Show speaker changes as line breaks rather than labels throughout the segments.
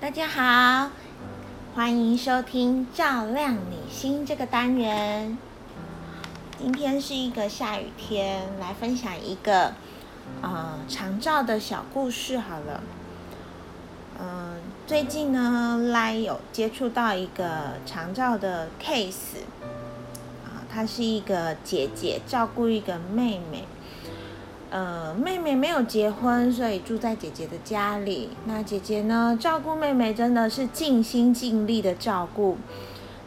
大家好，欢迎收听《照亮你心》这个单元。今天是一个下雨天，来分享一个呃长照的小故事好了。嗯，最近呢，来有接触到一个长照的 case，啊，她是一个姐姐照顾一个妹妹。呃，妹妹没有结婚，所以住在姐姐的家里。那姐姐呢，照顾妹妹真的是尽心尽力的照顾。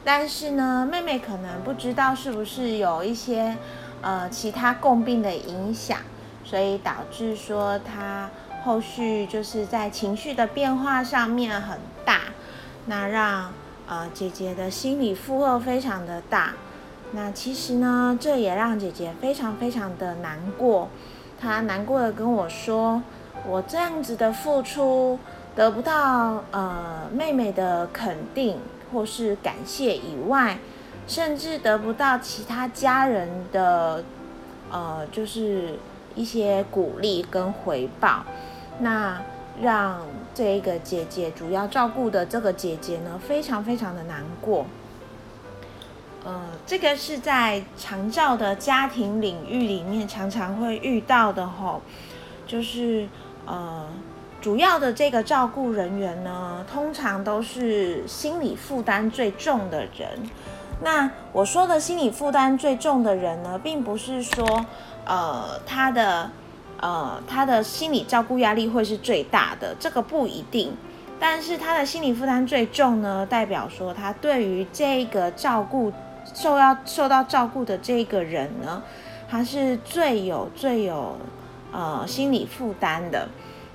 但是呢，妹妹可能不知道是不是有一些呃其他共病的影响，所以导致说她后续就是在情绪的变化上面很大，那让呃姐姐的心理负荷非常的大。那其实呢，这也让姐姐非常非常的难过。他难过的跟我说：“我这样子的付出得不到呃妹妹的肯定或是感谢以外，甚至得不到其他家人的呃就是一些鼓励跟回报，那让这个姐姐主要照顾的这个姐姐呢，非常非常的难过。”呃，这个是在长照的家庭领域里面常常会遇到的吼，就是呃，主要的这个照顾人员呢，通常都是心理负担最重的人。那我说的心理负担最重的人呢，并不是说呃他的呃他的心理照顾压力会是最大的，这个不一定。但是他的心理负担最重呢，代表说他对于这个照顾。受要受到照顾的这个人呢，他是最有最有呃心理负担的。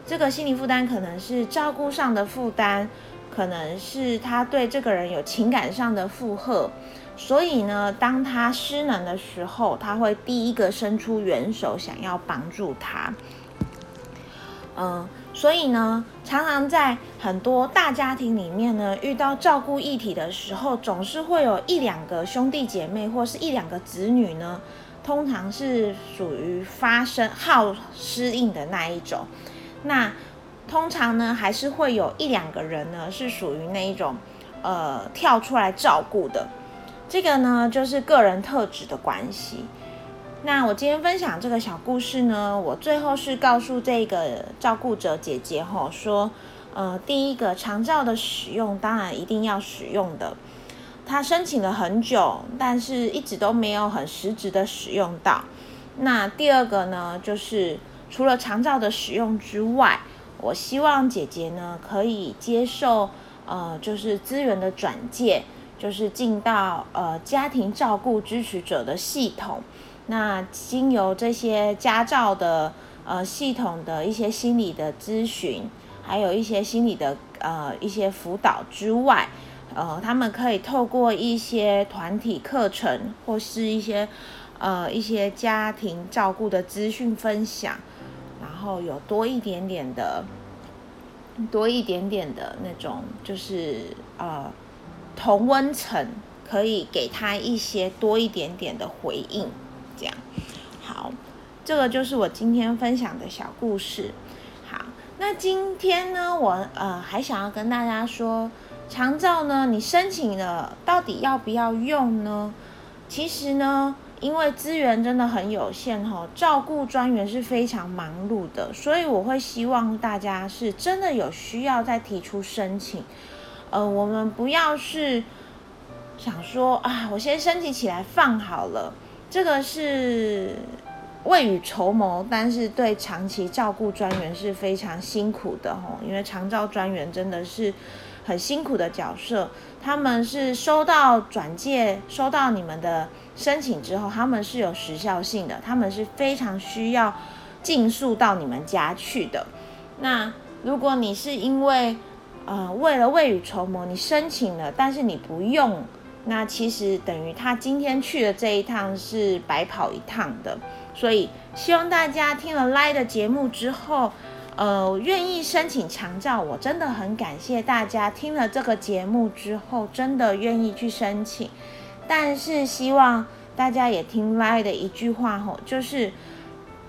这个心理负担可能是照顾上的负担，可能是他对这个人有情感上的负荷。所以呢，当他失能的时候，他会第一个伸出援手，想要帮助他。嗯。所以呢，常常在很多大家庭里面呢，遇到照顾议题的时候，总是会有一两个兄弟姐妹或是一两个子女呢，通常是属于发生好适应的那一种。那通常呢，还是会有一两个人呢，是属于那一种呃跳出来照顾的。这个呢，就是个人特质的关系。那我今天分享这个小故事呢，我最后是告诉这个照顾者姐姐吼说，呃，第一个长照的使用当然一定要使用的，她申请了很久，但是一直都没有很实质的使用到。那第二个呢，就是除了长照的使用之外，我希望姐姐呢可以接受呃，就是资源的转介，就是进到呃家庭照顾支持者的系统。那经由这些家照的呃系统的一些心理的咨询，还有一些心理的呃一些辅导之外，呃，他们可以透过一些团体课程或是一些呃一些家庭照顾的资讯分享，然后有多一点点的多一点点的那种，就是呃同温层，可以给他一些多一点点的回应。好，这个就是我今天分享的小故事。好，那今天呢，我呃还想要跟大家说，长照呢，你申请了，到底要不要用呢？其实呢，因为资源真的很有限哈，照顾专员是非常忙碌的，所以我会希望大家是真的有需要再提出申请。呃，我们不要是想说啊，我先申请起来放好了。这个是未雨绸缪，但是对长期照顾专员是非常辛苦的吼，因为长照专员真的是很辛苦的角色。他们是收到转介、收到你们的申请之后，他们是有时效性的，他们是非常需要尽速到你们家去的。那如果你是因为呃为了未雨绸缪，你申请了，但是你不用。那其实等于他今天去的这一趟是白跑一趟的，所以希望大家听了 Lie 的节目之后，呃，愿意申请强照，我真的很感谢大家听了这个节目之后，真的愿意去申请。但是希望大家也听 Lie 的一句话吼，就是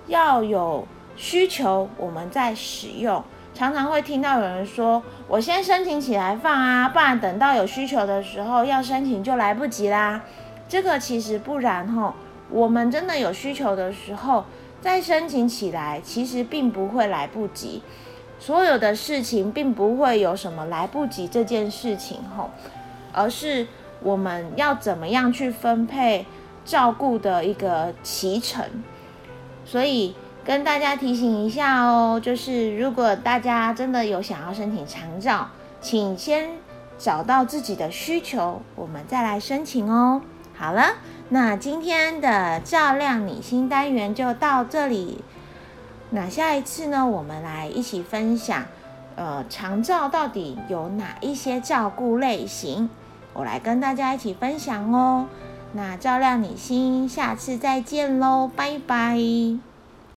要有需求，我们在使用常常会听到有人说：“我先申请起来放啊，不然等到有需求的时候要申请就来不及啦。”这个其实不然吼，我们真的有需求的时候再申请起来，其实并不会来不及。所有的事情并不会有什么来不及这件事情吼，而是我们要怎么样去分配照顾的一个脐程。所以。跟大家提醒一下哦，就是如果大家真的有想要申请长照，请先找到自己的需求，我们再来申请哦。好了，那今天的照亮你心单元就到这里。那下一次呢，我们来一起分享，呃，长照到底有哪一些照顾类型？我来跟大家一起分享哦。那照亮你心，下次再见喽，拜拜。